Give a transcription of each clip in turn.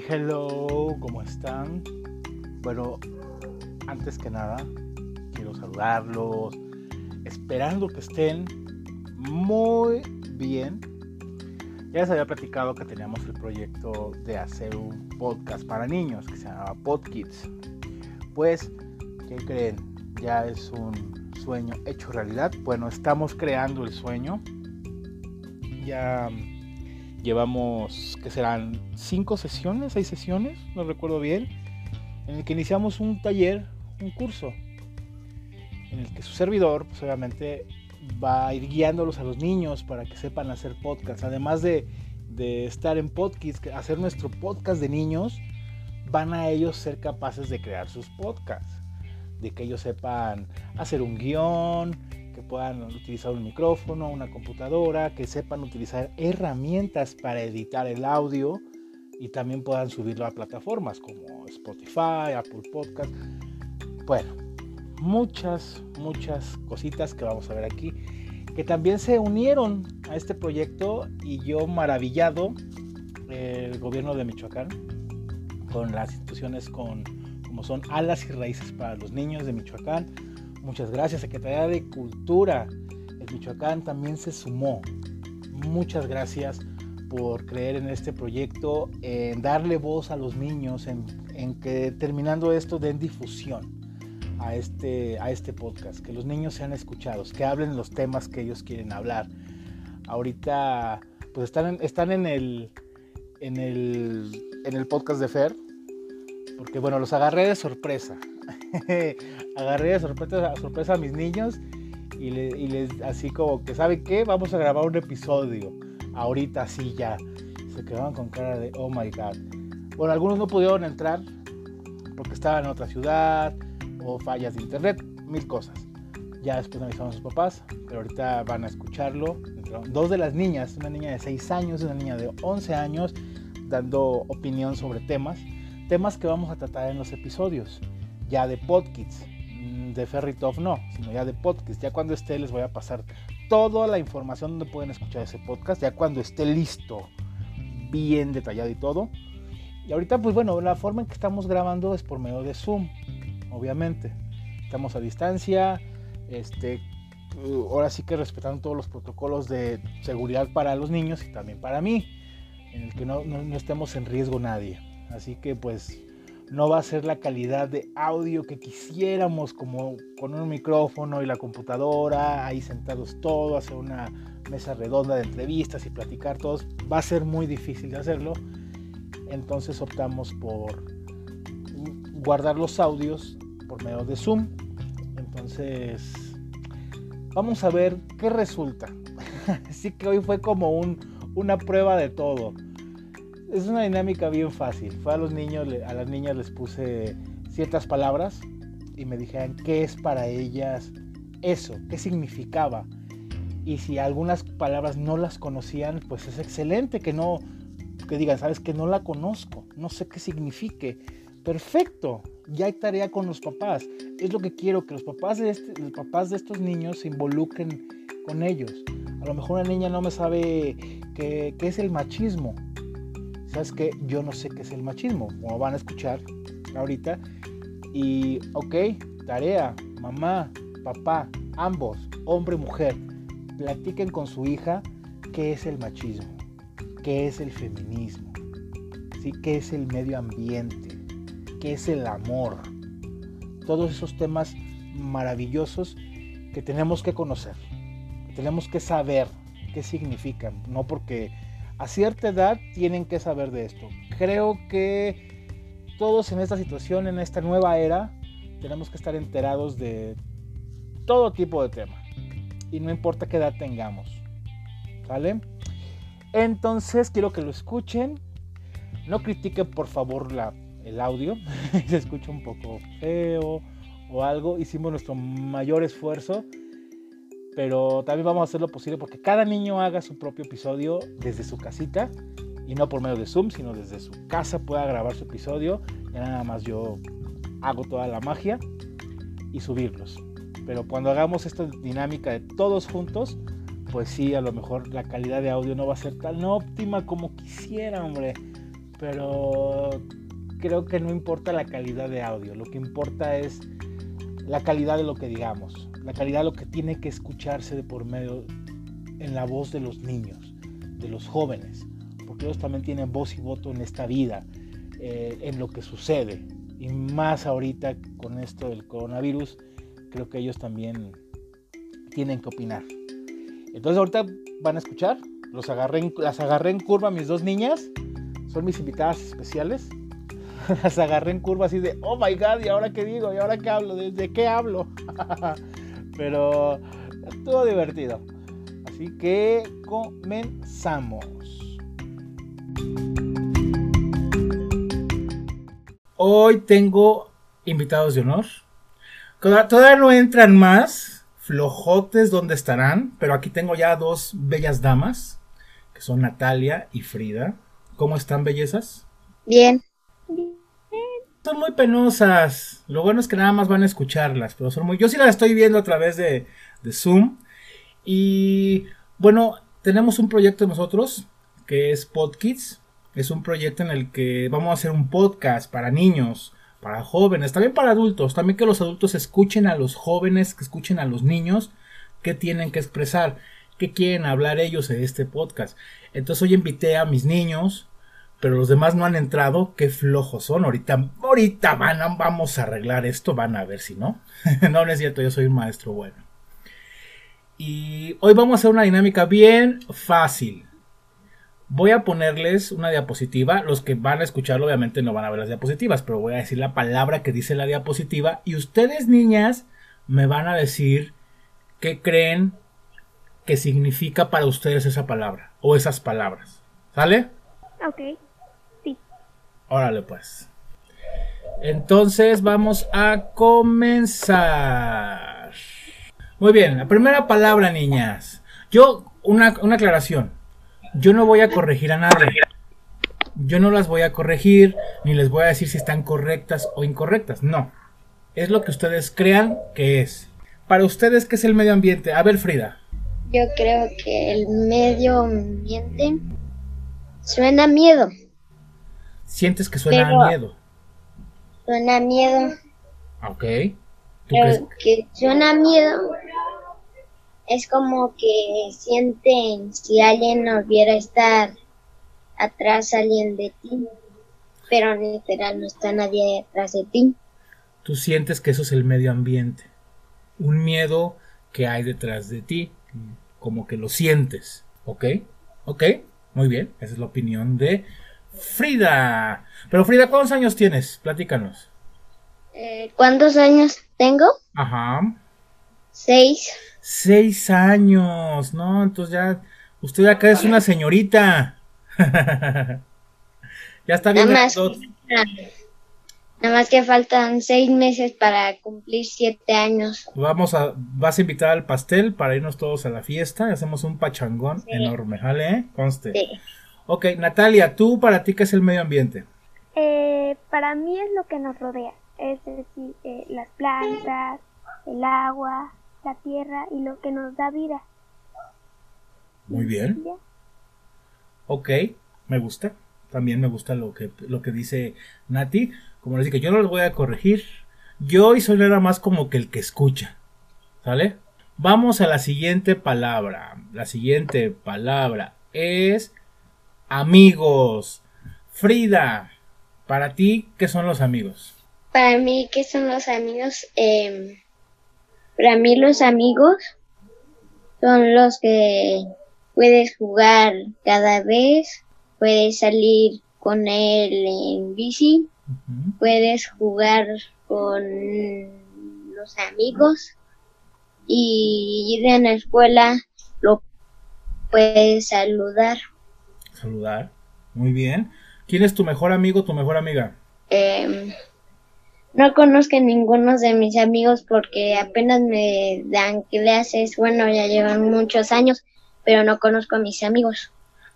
Hello, ¿cómo están? Bueno, antes que nada, quiero saludarlos, esperando que estén muy bien. Ya les había platicado que teníamos el proyecto de hacer un podcast para niños que se llamaba PodKids. Pues, ¿qué creen? Ya es un sueño hecho realidad. Bueno, estamos creando el sueño. Ya Llevamos, que serán cinco sesiones, seis sesiones, no recuerdo bien, en el que iniciamos un taller, un curso, en el que su servidor, pues obviamente, va a ir guiándolos a los niños para que sepan hacer podcast. Además de, de estar en podcast, hacer nuestro podcast de niños, van a ellos ser capaces de crear sus podcasts, de que ellos sepan hacer un guion, que puedan utilizar un micrófono, una computadora, que sepan utilizar herramientas para editar el audio y también puedan subirlo a plataformas como Spotify, Apple Podcast. Bueno, muchas, muchas cositas que vamos a ver aquí, que también se unieron a este proyecto y yo maravillado, el gobierno de Michoacán, con las instituciones con, como son Alas y Raíces para los Niños de Michoacán, Muchas gracias, Secretaría de Cultura. El Michoacán también se sumó. Muchas gracias por creer en este proyecto, en darle voz a los niños, en, que terminando esto den difusión a este, a este podcast, que los niños sean escuchados, que hablen los temas que ellos quieren hablar. Ahorita pues están, están en, el, en, el, en el podcast de Fer, porque bueno, los agarré de sorpresa. agarré de sorpresa, a mis niños y, les así como que, ¿sabe qué? Vamos a grabar un episodio. Ahorita sí ya. Se quedaban con cara de, oh my god. Bueno, algunos no pudieron entrar porque estaban en otra ciudad o fallas de internet, mil cosas. Ya después me avisaron sus papás, pero ahorita van a escucharlo. Dos de las niñas, una niña de 6 años y una niña de 11 años, dando opinión sobre temas, temas que vamos a tratar en los episodios ya de podcasts, mm, de Ferritov no, sino ya de podcasts. Ya cuando esté les voy a pasar toda la información donde pueden escuchar ese podcast, ya cuando esté listo, bien detallado y todo. Y ahorita pues bueno, la forma en que estamos grabando es por medio de Zoom, obviamente. Estamos a distancia, este, ahora sí que respetando todos los protocolos de seguridad para los niños y también para mí, en el que no, no estemos en riesgo nadie. Así que pues no va a ser la calidad de audio que quisiéramos, como con un micrófono y la computadora, ahí sentados todos, hacer una mesa redonda de entrevistas y platicar todos. Va a ser muy difícil de hacerlo. Entonces optamos por guardar los audios por medio de Zoom. Entonces, vamos a ver qué resulta. Así que hoy fue como un, una prueba de todo es una dinámica bien fácil. Fue a los niños, a las niñas les puse ciertas palabras y me dijeron qué es para ellas eso, qué significaba. Y si algunas palabras no las conocían, pues es excelente que no, que digan, sabes que no la conozco, no sé qué signifique. Perfecto, ya hay tarea con los papás. Es lo que quiero, que los papás de, este, los papás de estos niños se involucren con ellos. A lo mejor una niña no me sabe qué, es el machismo, ¿sabes qué? Yo no sé qué es el machismo, como van a escuchar ahorita. Y, ok, tarea, mamá, papá, ambos, hombre y mujer, platiquen con su hija qué es el machismo, qué es el feminismo, ¿sí? qué es el medio ambiente, qué es el amor. Todos esos temas maravillosos que tenemos que conocer, tenemos que saber qué significan, no porque a cierta edad tienen que saber de esto. Creo que todos en esta situación, en esta nueva era, tenemos que estar enterados de todo tipo de tema. Y no importa qué edad tengamos. ¿Vale? Entonces quiero que lo escuchen. No critiquen por favor el audio. Se escucha un poco feo o algo. Hicimos nuestro mayor esfuerzo pero también vamos a hacer lo posible porque cada niño haga su propio episodio desde su casita y no por medio de Zoom, sino desde su casa pueda grabar su episodio. Y nada más yo hago toda la magia y subirlos. Pero cuando hagamos esta dinámica de todos juntos, pues sí, a lo mejor la calidad de audio no va a ser tan óptima como quisiera, hombre. pero creo que no importa la calidad de audio, lo que importa es la calidad de lo que digamos, la calidad de lo que tiene que escucharse de por medio en la voz de los niños, de los jóvenes, porque ellos también tienen voz y voto en esta vida, eh, en lo que sucede, y más ahorita con esto del coronavirus, creo que ellos también tienen que opinar. Entonces ahorita van a escuchar, los agarré las agarré en curva mis dos niñas, son mis invitadas especiales. las agarré en curva así de, oh my god, ¿y ahora qué digo? ¿Y ahora qué hablo? ¿Desde qué hablo? Pero estuvo divertido. Así que comenzamos. Hoy tengo invitados de honor. Todavía no entran más flojotes donde estarán, pero aquí tengo ya dos bellas damas, que son Natalia y Frida. ¿Cómo están, bellezas? Bien. Son muy penosas. Lo bueno es que nada más van a escucharlas, pero son muy... Yo sí las estoy viendo a través de, de Zoom. Y bueno, tenemos un proyecto nosotros que es PodKids. Es un proyecto en el que vamos a hacer un podcast para niños para jóvenes, también para adultos, también que los adultos escuchen a los jóvenes, que escuchen a los niños, qué tienen que expresar, qué quieren hablar ellos en este podcast. Entonces hoy invité a mis niños, pero los demás no han entrado, qué flojos son. Ahorita, ahorita van, vamos a arreglar esto, van a ver si no. no, es cierto, yo soy un maestro bueno. Y hoy vamos a hacer una dinámica bien fácil. Voy a ponerles una diapositiva. Los que van a escucharlo obviamente no van a ver las diapositivas, pero voy a decir la palabra que dice la diapositiva y ustedes niñas me van a decir qué creen que significa para ustedes esa palabra o esas palabras. ¿Sale? Ok, sí. Órale pues. Entonces vamos a comenzar. Muy bien, la primera palabra, niñas. Yo, una, una aclaración. Yo no voy a corregir a nadie. Yo no las voy a corregir ni les voy a decir si están correctas o incorrectas. No. Es lo que ustedes crean que es. Para ustedes, ¿qué es el medio ambiente? A ver, Frida. Yo creo que el medio ambiente suena miedo. ¿Sientes que suena a miedo? Suena a miedo. Ok. Pero que suena a miedo es como que sienten si alguien no hubiera estar atrás alguien de ti, pero literal no está nadie atrás de ti. Tú sientes que eso es el medio ambiente, un miedo que hay detrás de ti, como que lo sientes, ¿ok? ¿Ok? Muy bien, esa es la opinión de Frida. Pero Frida, ¿cuántos años tienes? Platícanos. Eh, ¿Cuántos años tengo? Ajá. Seis. Seis años, ¿no? Entonces ya, usted acá es una señorita. ya está bien. Nada más, nada más que faltan seis meses para cumplir siete años. Vamos a, vas a invitar al pastel para irnos todos a la fiesta. Hacemos un pachangón enorme, ¿vale? Conste. Sí. Ok, Natalia, ¿tú para ti qué es el medio ambiente? Eh, para mí es lo que nos rodea, es decir, eh, las plantas, el agua, la tierra y lo que nos da vida. Muy bien. Ok, me gusta. También me gusta lo que, lo que dice Nati. Como les digo, yo no los voy a corregir. Yo soy nada más como que el que escucha. ¿Sale? Vamos a la siguiente palabra. La siguiente palabra es amigos. Frida, para ti, ¿qué son los amigos? Para mí, ¿qué son los amigos? Eh, para mí los amigos son los que puedes jugar cada vez, puedes salir con él en bici, puedes jugar con los amigos y ir a la escuela lo puedes saludar. Saludar, muy bien. ¿Quién es tu mejor amigo, tu mejor amiga? Eh, no conozco a ninguno de mis amigos porque apenas me dan clases. Bueno, ya llevan muchos años, pero no conozco a mis amigos.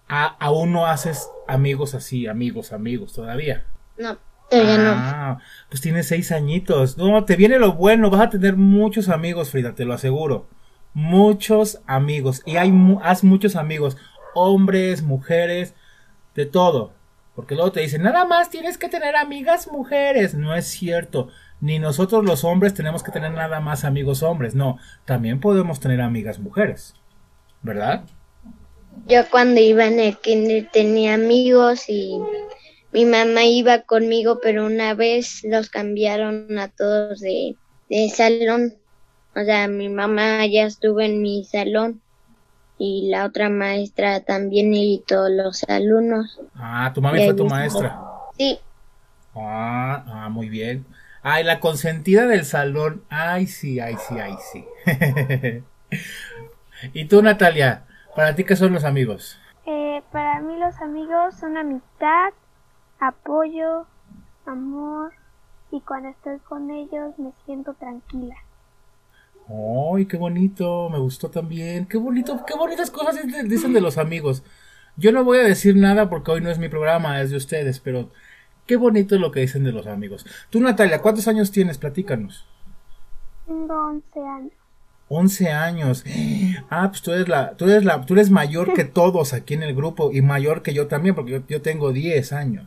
Ah, ¿Aún no haces amigos así, amigos, amigos todavía? No, todavía ah, Pues tienes seis añitos. No, te viene lo bueno. Vas a tener muchos amigos, Frida, te lo aseguro. Muchos amigos. Y hay, haz muchos amigos. Hombres, mujeres, de todo. Porque luego te dicen, nada más tienes que tener amigas mujeres. No es cierto. Ni nosotros los hombres tenemos que tener nada más amigos hombres. No, también podemos tener amigas mujeres. ¿Verdad? Yo cuando iba en el kinder tenía amigos y mi mamá iba conmigo, pero una vez los cambiaron a todos de, de salón. O sea, mi mamá ya estuvo en mi salón y la otra maestra también y todos los alumnos. Ah, tu mami fue tu maestra. Sí. Ah, ah, muy bien. Ay, la consentida del salón. Ay, sí, ay, sí, ay, sí. ¿Y tú, Natalia? ¿Para ti qué son los amigos? Eh, para mí los amigos son amistad, apoyo, amor y cuando estoy con ellos me siento tranquila. ¡Ay, qué bonito! Me gustó también. ¡Qué bonito! ¡Qué bonitas cosas dicen de los amigos! Yo no voy a decir nada porque hoy no es mi programa, es de ustedes, pero qué bonito lo que dicen de los amigos. Tú, Natalia, ¿cuántos años tienes? Platícanos. Tengo 11 años. 11 años. Ah, pues tú eres la, tú eres la, tú eres mayor que todos aquí en el grupo y mayor que yo también porque yo, yo tengo 10 años.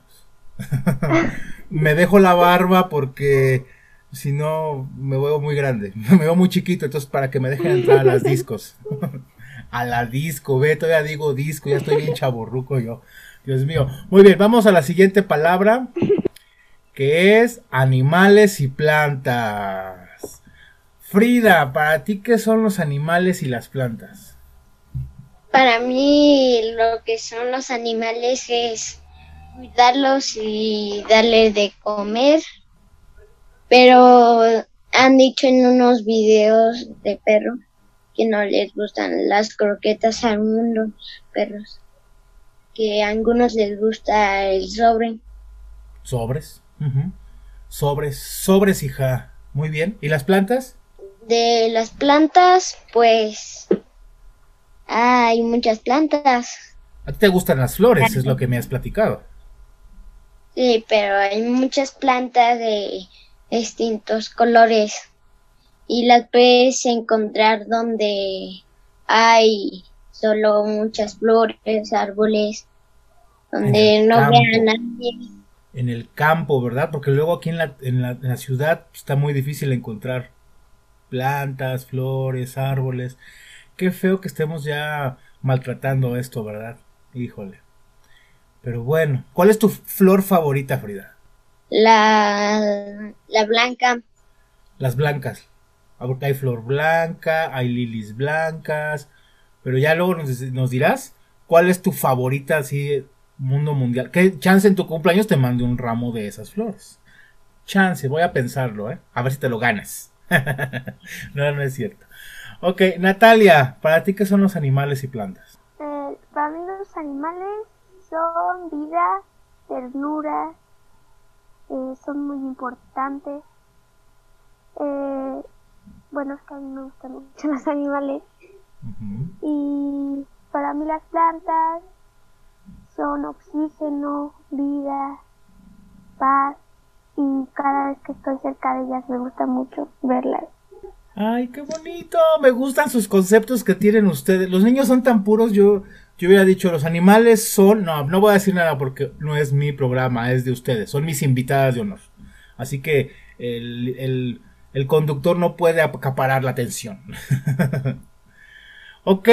Me dejo la barba porque si no, me veo muy grande. Me veo muy chiquito, entonces para que me dejen entrar a las discos. a la disco, ve, todavía digo disco, ya estoy bien chaborruco yo. Dios mío. Muy bien, vamos a la siguiente palabra, que es animales y plantas. Frida, ¿para ti qué son los animales y las plantas? Para mí lo que son los animales es cuidarlos y darles de comer pero han dicho en unos videos de perro que no les gustan las croquetas a algunos perros. Que a algunos les gusta el sobre. Sobres. Sobres. Sobres, hija. Muy bien. ¿Y las plantas? De las plantas, pues... Hay muchas plantas. ¿A ti te gustan las flores? Es lo que me has platicado. Sí, pero hay muchas plantas de distintos colores y las puedes encontrar donde hay solo muchas flores, árboles, donde no vean nadie. En el campo, ¿verdad? Porque luego aquí en la, en la, en la ciudad está muy difícil encontrar plantas, flores, árboles. Qué feo que estemos ya maltratando esto, ¿verdad? Híjole. Pero bueno, ¿cuál es tu flor favorita, Frida? La, la blanca. Las blancas. Porque hay flor blanca, hay lilies blancas. Pero ya luego nos, dirás cuál es tu favorita así, mundo mundial. ¿Qué chance en tu cumpleaños te mande un ramo de esas flores? Chance, voy a pensarlo, ¿eh? A ver si te lo ganas. no, no es cierto. Ok, Natalia, ¿para ti qué son los animales y plantas? Eh, para mí los animales son vida, ternura, eh, son muy importantes. Eh, bueno, es que a mí me gustan mucho los animales. Y para mí las plantas son oxígeno, vida, paz. Y cada vez que estoy cerca de ellas me gusta mucho verlas. Ay, qué bonito. Me gustan sus conceptos que tienen ustedes. Los niños son tan puros. Yo yo hubiera dicho, los animales son, no, no voy a decir nada porque no es mi programa, es de ustedes, son mis invitadas de honor. Así que el, conductor no puede acaparar la atención. ok,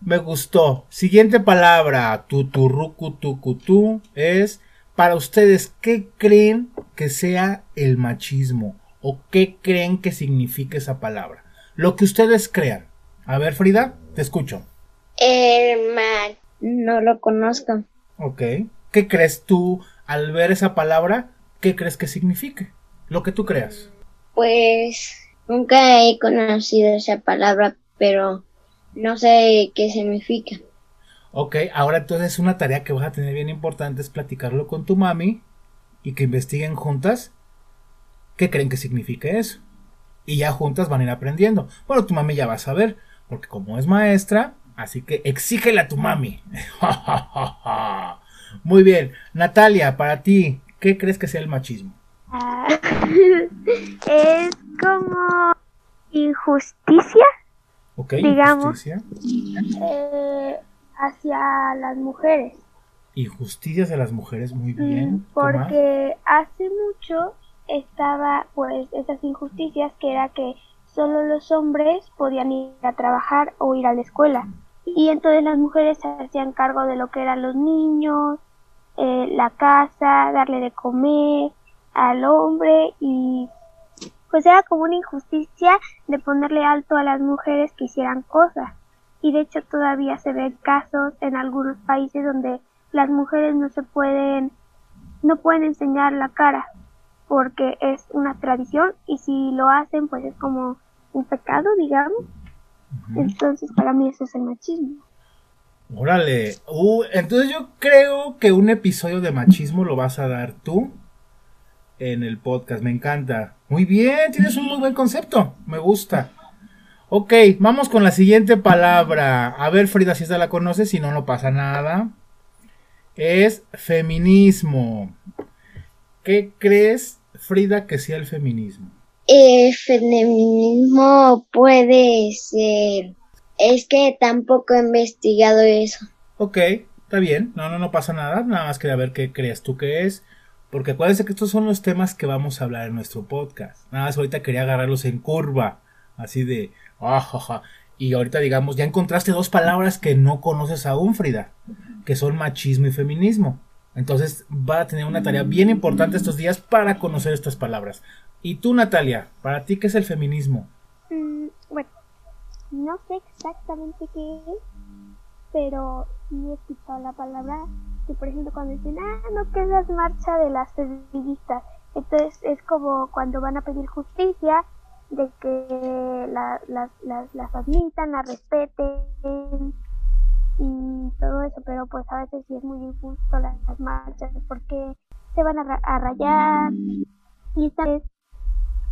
me gustó. Siguiente palabra, tuturrucutucutú, es para ustedes, ¿qué creen que sea el machismo? ¿O qué creen que signifique esa palabra? Lo que ustedes crean. A ver, Frida, te escucho. El mar, no lo conozco. Ok. ¿Qué crees tú al ver esa palabra? ¿Qué crees que signifique? Lo que tú creas. Pues nunca he conocido esa palabra, pero no sé qué significa. Ok, ahora entonces una tarea que vas a tener bien importante es platicarlo con tu mami y que investiguen juntas qué creen que significa eso. Y ya juntas van a ir aprendiendo. Bueno, tu mami ya va a saber, porque como es maestra, Así que exígele a tu mami. Muy bien. Natalia, para ti, ¿qué crees que sea el machismo? Es como injusticia. Digamos, eh, hacia las mujeres. Injusticias de las mujeres, muy bien. Mm, porque hace mucho estaba pues esas injusticias que era que solo los hombres podían ir a trabajar o ir a la escuela y entonces las mujeres se hacían cargo de lo que eran los niños, eh, la casa, darle de comer al hombre y pues era como una injusticia de ponerle alto a las mujeres que hicieran cosas. Y de hecho todavía se ven casos en algunos países donde las mujeres no se pueden, no pueden enseñar la cara porque es una tradición y si lo hacen pues es como un pecado, digamos. Entonces, para mí eso es el machismo. Órale. Uh, entonces yo creo que un episodio de machismo lo vas a dar tú en el podcast. Me encanta. Muy bien, tienes un muy buen concepto. Me gusta. Ok, vamos con la siguiente palabra. A ver, Frida, si esta la conoces, si no, no pasa nada. Es feminismo. ¿Qué crees, Frida, que sea el feminismo? El feminismo puede ser... Es que tampoco he investigado eso. Ok, está bien. No, no, no pasa nada. Nada más quería ver qué crees tú que es. Porque acuérdense que estos son los temas que vamos a hablar en nuestro podcast. Nada más ahorita quería agarrarlos en curva. Así de... Ah, Y ahorita digamos, ya encontraste dos palabras que no conoces aún, Frida. Que son machismo y feminismo. Entonces va a tener una tarea bien importante estos días para conocer estas palabras. ¿Y tú, Natalia? ¿Para ti qué es el feminismo? Mm, bueno, no sé exactamente qué es, pero sí he escuchado la palabra que, por ejemplo, cuando dicen, ah, no, que es la marcha de las feministas. Entonces es como cuando van a pedir justicia, de que las, las admitan, las respeten pero pues a veces sí es muy injusto las, marchas porque se van a, a rayar y esta vez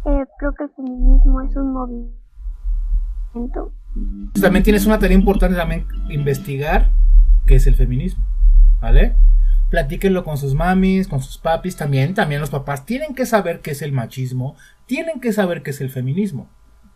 eh, creo que el feminismo es un movimiento. También tienes una tarea importante también investigar qué es el feminismo, ¿vale? Platíquenlo con sus mamis, con sus papis, también, también los papás tienen que saber qué es el machismo, tienen que saber qué es el feminismo.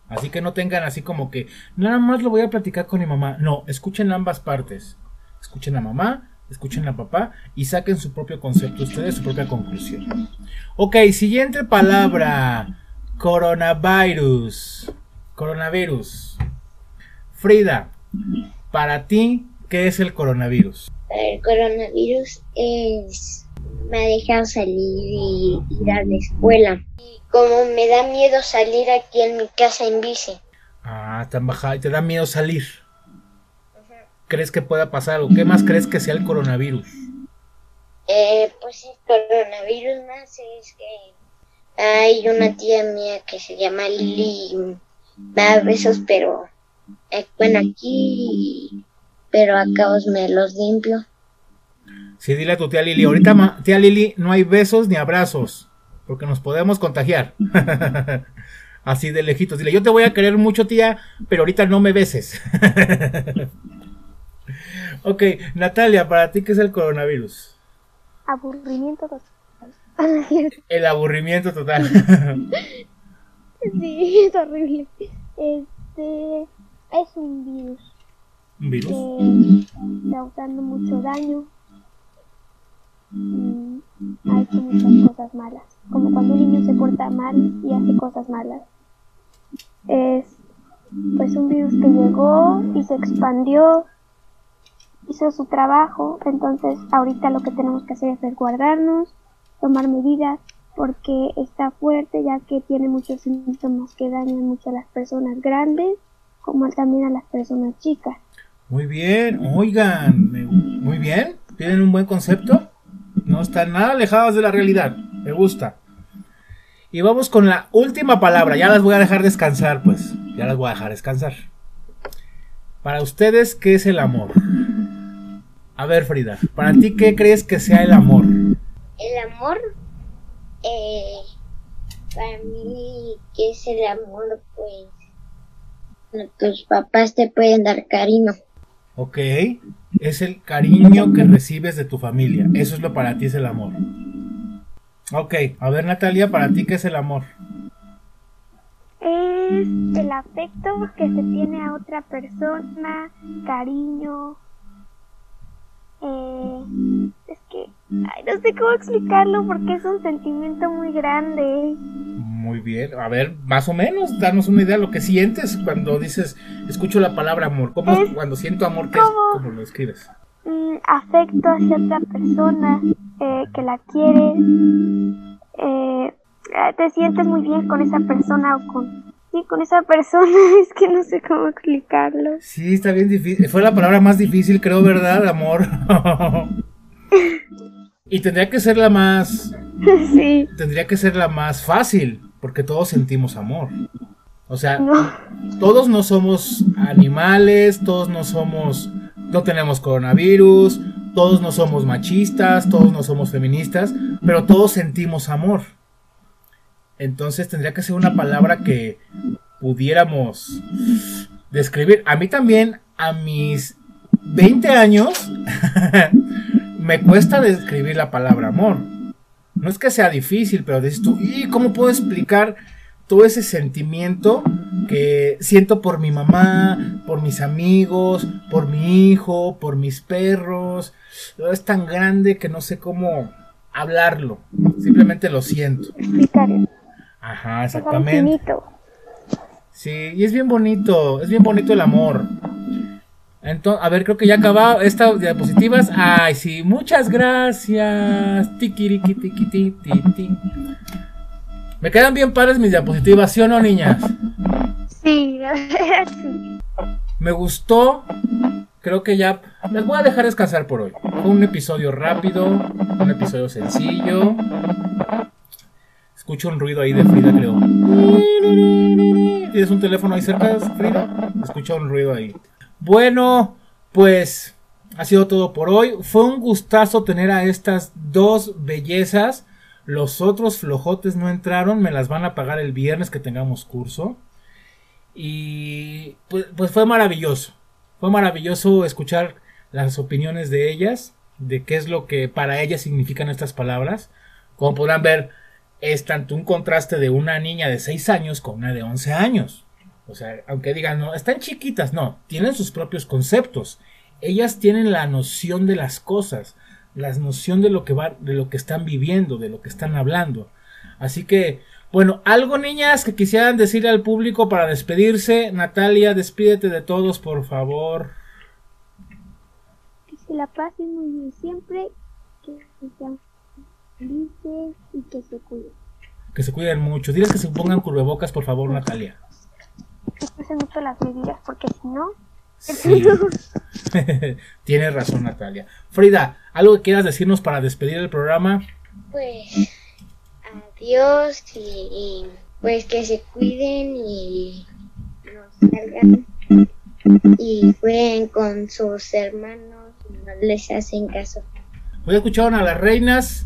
Así que no tengan así como que nada más lo voy a platicar con mi mamá. No, escuchen ambas partes. Escuchen a mamá, escuchen a papá y saquen su propio concepto ustedes, su propia conclusión. Ok, siguiente palabra. Coronavirus. Coronavirus. Frida, para ti, ¿qué es el coronavirus? El coronavirus es... Me ha dejado salir y ir a la escuela. Y como me da miedo salir aquí en mi casa en bici. Ah, tan bajada y te da miedo salir. ¿Crees que pueda pasar algo? ¿Qué más crees que sea el coronavirus? Eh, pues el coronavirus más es que hay una tía mía que se llama Lili, da besos, pero eh, bueno, aquí, pero acá os me los limpio. Sí, dile a tu tía Lili, ahorita tía Lili, no hay besos ni abrazos, porque nos podemos contagiar. Así de lejitos. Dile, yo te voy a querer mucho, tía, pero ahorita no me beses. ok, Natalia, ¿para ti qué es el coronavirus? Aburrimiento El aburrimiento total. sí, es horrible. Este es un virus. ¿Un virus? Que está causando mucho daño. Y ha hecho muchas cosas malas. Como cuando un niño se porta mal y hace cosas malas. Es pues un virus que llegó y se expandió, hizo su trabajo. Entonces ahorita lo que tenemos que hacer es resguardarnos tomar medidas porque está fuerte ya que tiene muchos síntomas que dañan mucho a las personas grandes como también a las personas chicas. Muy bien, oigan, muy bien, tienen un buen concepto, no están nada alejados de la realidad, me gusta. Y vamos con la última palabra, ya las voy a dejar descansar, pues, ya las voy a dejar descansar. Para ustedes, ¿qué es el amor? A ver, Frida, ¿para ti qué crees que sea el amor? el amor, eh, para mí, ¿qué es el amor? Pues tus papás te pueden dar cariño. Ok, es el cariño que recibes de tu familia. Eso es lo para ti es el amor. Ok, a ver Natalia, para ti qué es el amor. Es el afecto que se tiene a otra persona, cariño, eh, sé cómo explicarlo porque es un sentimiento muy grande. Muy bien, a ver, más o menos, danos una idea de lo que sientes cuando dices, escucho la palabra amor. ¿Cómo es, cuando siento amor, qué como, ¿Cómo lo escribes? Mm, afecto hacia otra persona eh, que la quiere. Eh, te sientes muy bien con esa persona o con Sí, con esa persona, es que no sé cómo explicarlo. Sí, está bien difícil. Fue la palabra más difícil, creo, ¿verdad? Amor. y tendría que ser la más... Sí. Tendría que ser la más fácil, porque todos sentimos amor. O sea, todos no somos animales, todos no somos... No tenemos coronavirus, todos no somos machistas, todos no somos feministas, pero todos sentimos amor. Entonces tendría que ser una palabra que pudiéramos describir. A mí también, a mis 20 años, me cuesta describir la palabra amor. No es que sea difícil, pero dices tú, ¿y cómo puedo explicar todo ese sentimiento que siento por mi mamá, por mis amigos, por mi hijo, por mis perros? Es tan grande que no sé cómo hablarlo. Simplemente lo siento. Ajá, exactamente. Sí, y es bien bonito, es bien bonito el amor. Entonces, a ver, creo que ya acabado estas diapositivas. Ay, sí, muchas gracias. Me quedan bien padres mis diapositivas, ¿sí o no, niñas? Sí, sí. Me gustó. Creo que ya les voy a dejar descansar por hoy. Fue un episodio rápido, un episodio sencillo. Escucho un ruido ahí de Frida, creo. ¿Tienes un teléfono ahí cerca, Frida? Escucho un ruido ahí. Bueno, pues ha sido todo por hoy. Fue un gustazo tener a estas dos bellezas. Los otros flojotes no entraron, me las van a pagar el viernes que tengamos curso. Y pues, pues fue maravilloso. Fue maravilloso escuchar las opiniones de ellas, de qué es lo que para ellas significan estas palabras. Como podrán ver, es tanto un contraste de una niña de 6 años con una de 11 años. O sea, aunque digan, no, están chiquitas, no, tienen sus propios conceptos. Ellas tienen la noción de las cosas, la noción de lo que va, de lo que están viviendo, de lo que están hablando. Así que, bueno, algo niñas que quisieran decirle al público para despedirse. Natalia, despídete de todos, por favor. Que se la pasen muy bien siempre, que sean y que se cuiden. Que se cuiden mucho. Diles que se pongan curvebocas, por favor, Natalia. Que pasen mucho las medidas, porque si no. Sí. Tienes razón, Natalia. Frida, ¿algo que quieras decirnos para despedir el programa? Pues adiós y, pues que se cuiden y no salgan y jueguen con sus hermanos y no les hacen caso. Hoy escucharon a las reinas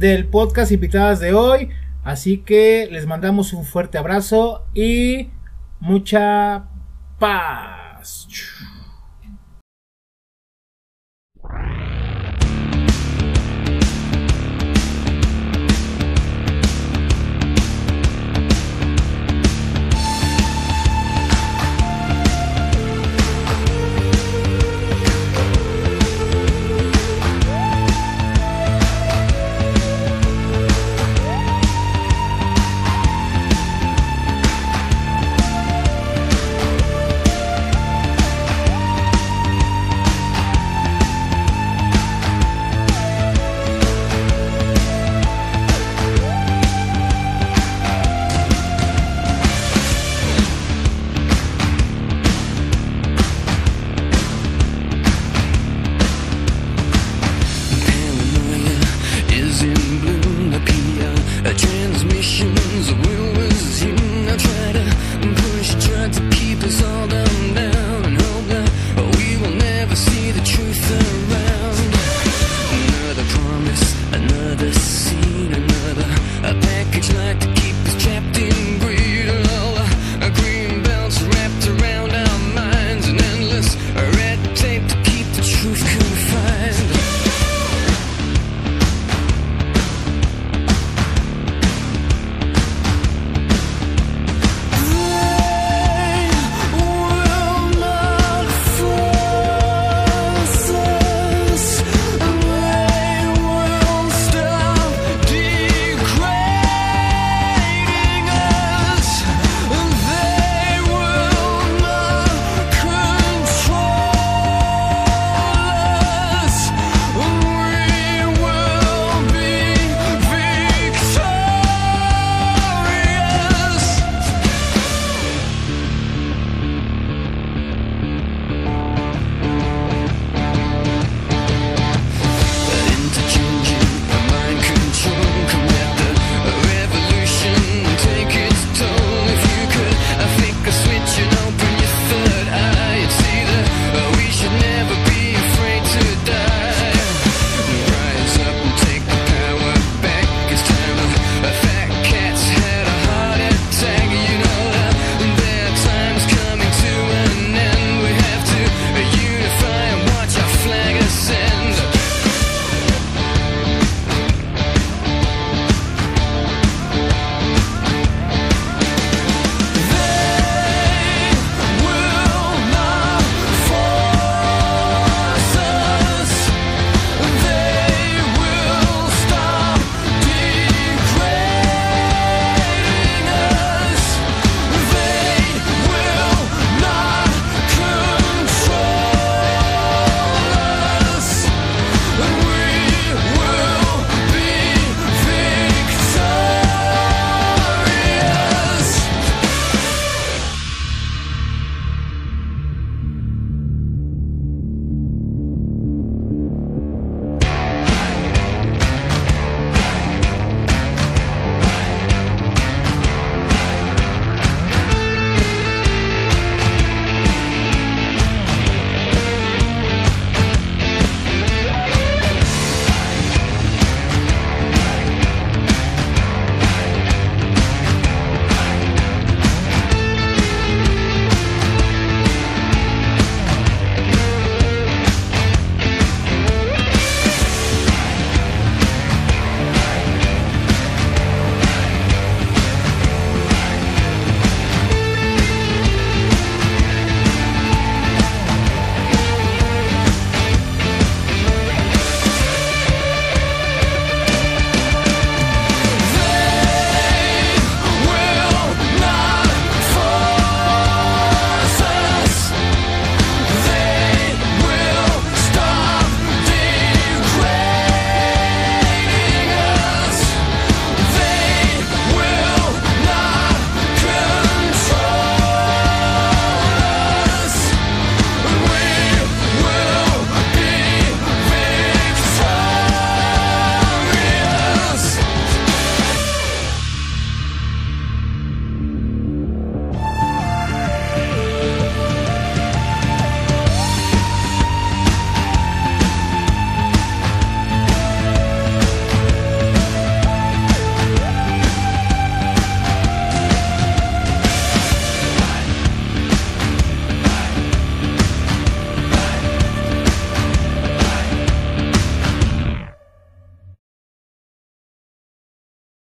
del podcast invitadas de hoy. Así que les mandamos un fuerte abrazo y mucha paz.